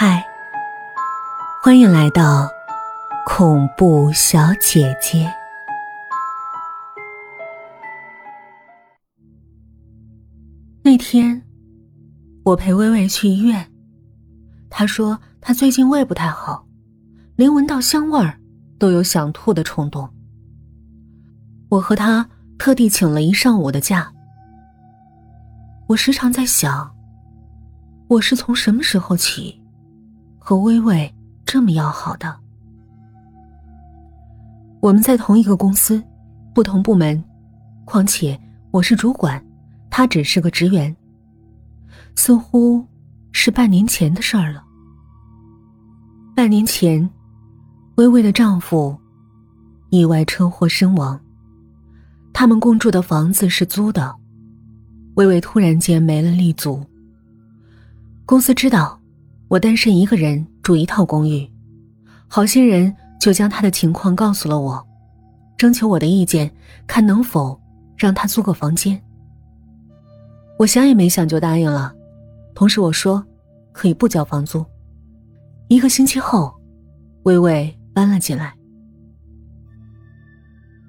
嗨，欢迎来到恐怖小姐姐。那天，我陪微微去医院，她说她最近胃不太好，连闻到香味儿都有想吐的冲动。我和她特地请了一上午的假。我时常在想，我是从什么时候起和微微这么要好的？我们在同一个公司，不同部门，况且我是主管，他只是个职员。似乎是半年前的事儿了。半年前，微微的丈夫意外车祸身亡，他们共住的房子是租的。微微突然间没了立足。公司知道我单身一个人住一套公寓，好心人就将他的情况告诉了我，征求我的意见，看能否让他租个房间。我想也没想就答应了，同时我说可以不交房租。一个星期后，微微搬了进来。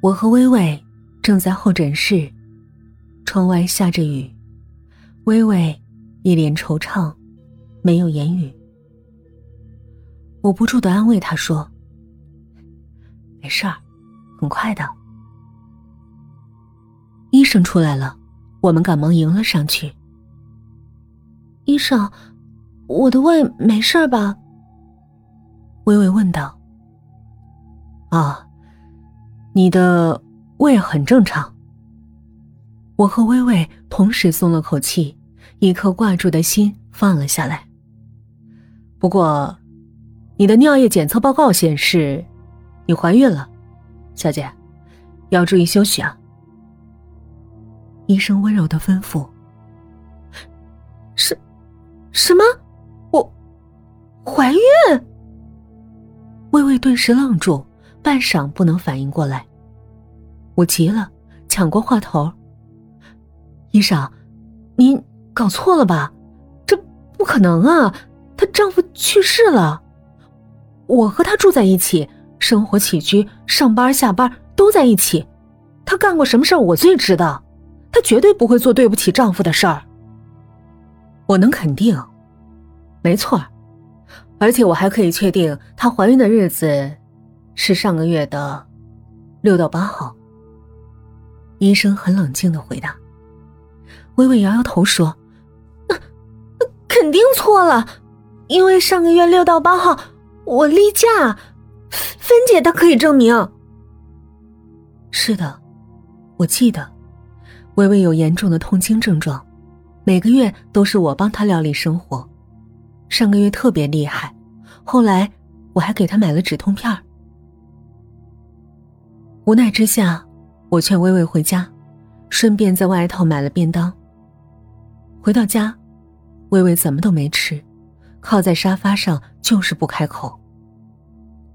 我和微微正在候诊室。窗外下着雨，微微一脸惆怅，没有言语。我不住的安慰他说：“没事儿，很快的。”医生出来了，我们赶忙迎了上去。医生，我的胃没事吧？微微问道。啊，你的胃很正常。我和微微同时松了口气，一颗挂住的心放了下来。不过，你的尿液检测报告显示，你怀孕了，小姐，要注意休息啊。医生温柔的吩咐。什，什么？我怀孕？微微顿时愣住，半晌不能反应过来。我急了，抢过话头。医生，您搞错了吧？这不可能啊！她丈夫去世了，我和她住在一起，生活起居、上班下班都在一起。她干过什么事儿，我最知道。她绝对不会做对不起丈夫的事儿。我能肯定，没错而且我还可以确定，她怀孕的日子是上个月的六到八号。医生很冷静的回答。微微摇摇头说：“那肯定错了，因为上个月六到八号我例假，芬姐她可以证明。”是的，我记得，微微有严重的痛经症状，每个月都是我帮她料理生活，上个月特别厉害，后来我还给她买了止痛片无奈之下，我劝微微回家，顺便在外头买了便当。回到家，微微怎么都没吃，靠在沙发上就是不开口。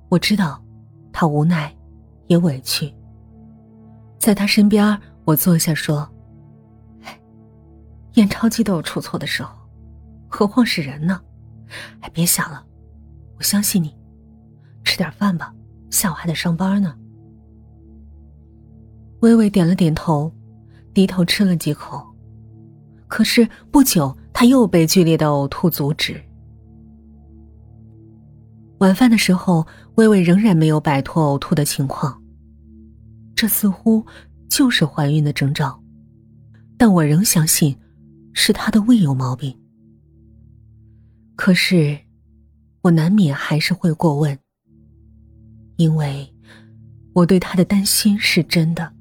我知道，他无奈，也委屈。在他身边，我坐下说：“验钞机都有出错的时候，何况是人呢？哎，别想了，我相信你，吃点饭吧，下午还得上班呢。”微微点了点头，低头吃了几口。可是不久，他又被剧烈的呕吐阻止。晚饭的时候，微微仍然没有摆脱呕吐的情况。这似乎就是怀孕的征兆，但我仍相信是她的胃有毛病。可是，我难免还是会过问，因为我对她的担心是真的。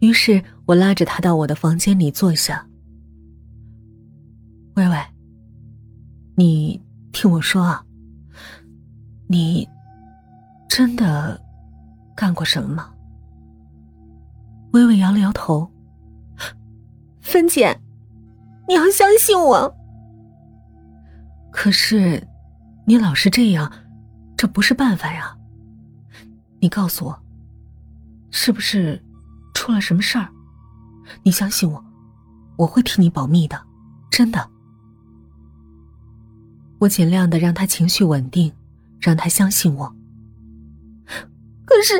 于是我拉着她到我的房间里坐下。微微，你听我说啊，你真的干过什么吗？微微摇了摇头。芬姐，你要相信我。可是，你老是这样，这不是办法呀。你告诉我，是不是出了什么事儿？你相信我，我会替你保密的，真的。我尽量的让他情绪稳定，让他相信我。可是，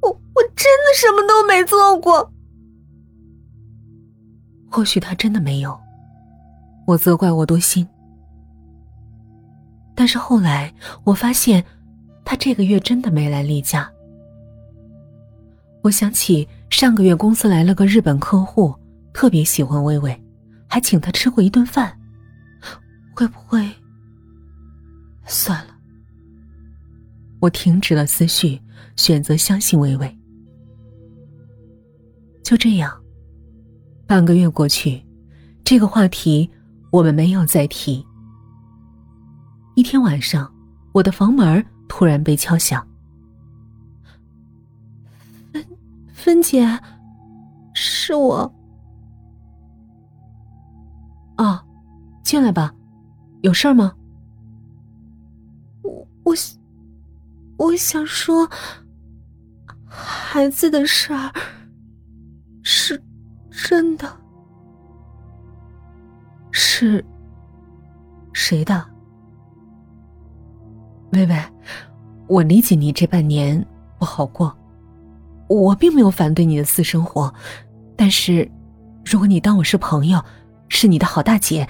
我我真的什么都没做过。或许他真的没有，我责怪我多心。但是后来我发现，他这个月真的没来例假。我想起上个月公司来了个日本客户，特别喜欢薇薇，还请他吃过一顿饭。会不会？算了，我停止了思绪，选择相信微微。就这样，半个月过去，这个话题我们没有再提。一天晚上，我的房门突然被敲响。芬芬姐，是我。啊，进来吧，有事儿吗？我我想说，孩子的事儿是真的，是谁的？微微，我理解你这半年不好过，我并没有反对你的私生活，但是，如果你当我是朋友，是你的好大姐，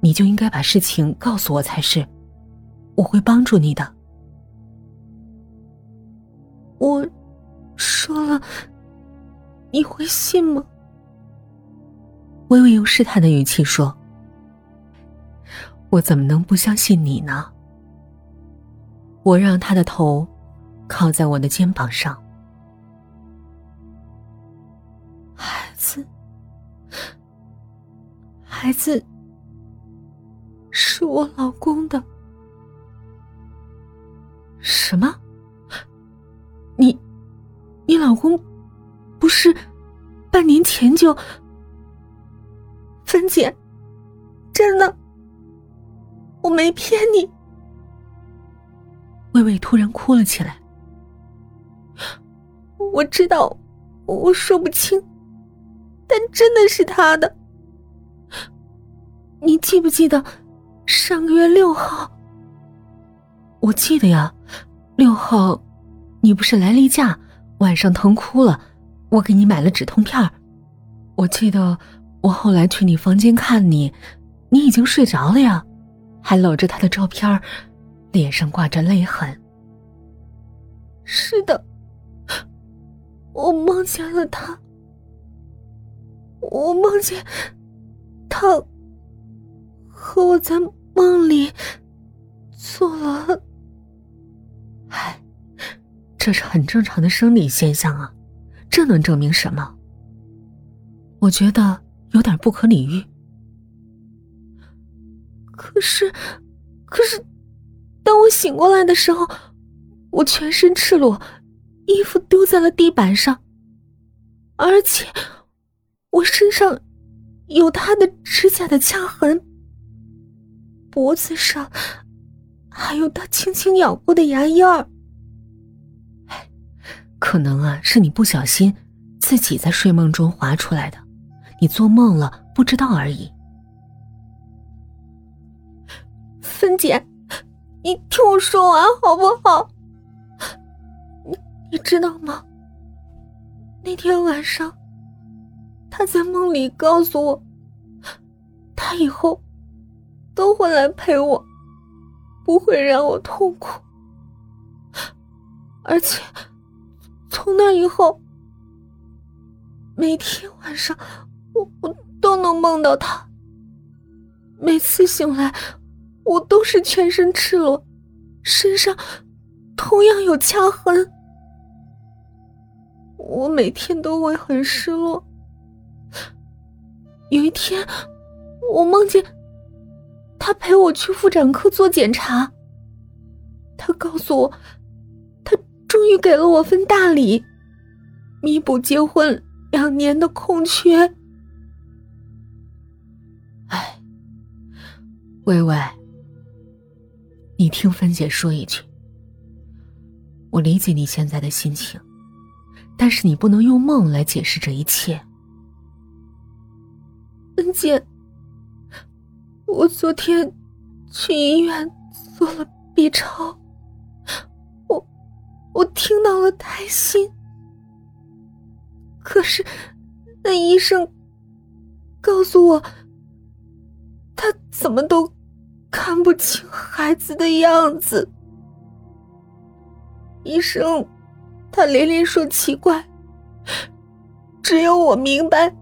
你就应该把事情告诉我才是，我会帮助你的。我说了，你会信吗？微微用试探的语气说：“我怎么能不相信你呢？”我让他的头靠在我的肩膀上。孩子，孩子是我老你老公不是半年前就？芬姐，真的，我没骗你。微微突然哭了起来。我知道，我说不清，但真的是他的。你记不记得上个月六号？我记得呀，六号，你不是来例假，晚上疼哭了，我给你买了止痛片我记得我后来去你房间看你，你已经睡着了呀，还搂着他的照片脸上挂着泪痕。是的，我梦见了他。我梦见他和我在梦里做了。这是很正常的生理现象啊，这能证明什么？我觉得有点不可理喻。可是，可是。当我醒过来的时候，我全身赤裸，衣服丢在了地板上，而且我身上有他的指甲的掐痕，脖子上还有他轻轻咬过的牙印儿。可能啊，是你不小心自己在睡梦中滑出来的，你做梦了不知道而已。芬姐。你听我说完好不好？你你知道吗？那天晚上，他在梦里告诉我，他以后都会来陪我，不会让我痛苦。而且从那以后，每天晚上我我都能梦到他。每次醒来。我都是全身赤裸，身上同样有掐痕。我每天都会很失落。有一天，我梦见他陪我去妇产科做检查。他告诉我，终于给了我份大礼，弥补结婚两年的空缺。哎，微微。你听芬姐说一句，我理解你现在的心情，但是你不能用梦来解释这一切。芬姐，我昨天去医院做了 B 超，我我听到了胎心，可是那医生告诉我，他怎么都看不清孩子的样子。医生他连连说奇怪，只有我明白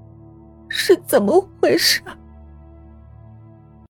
是怎么回事。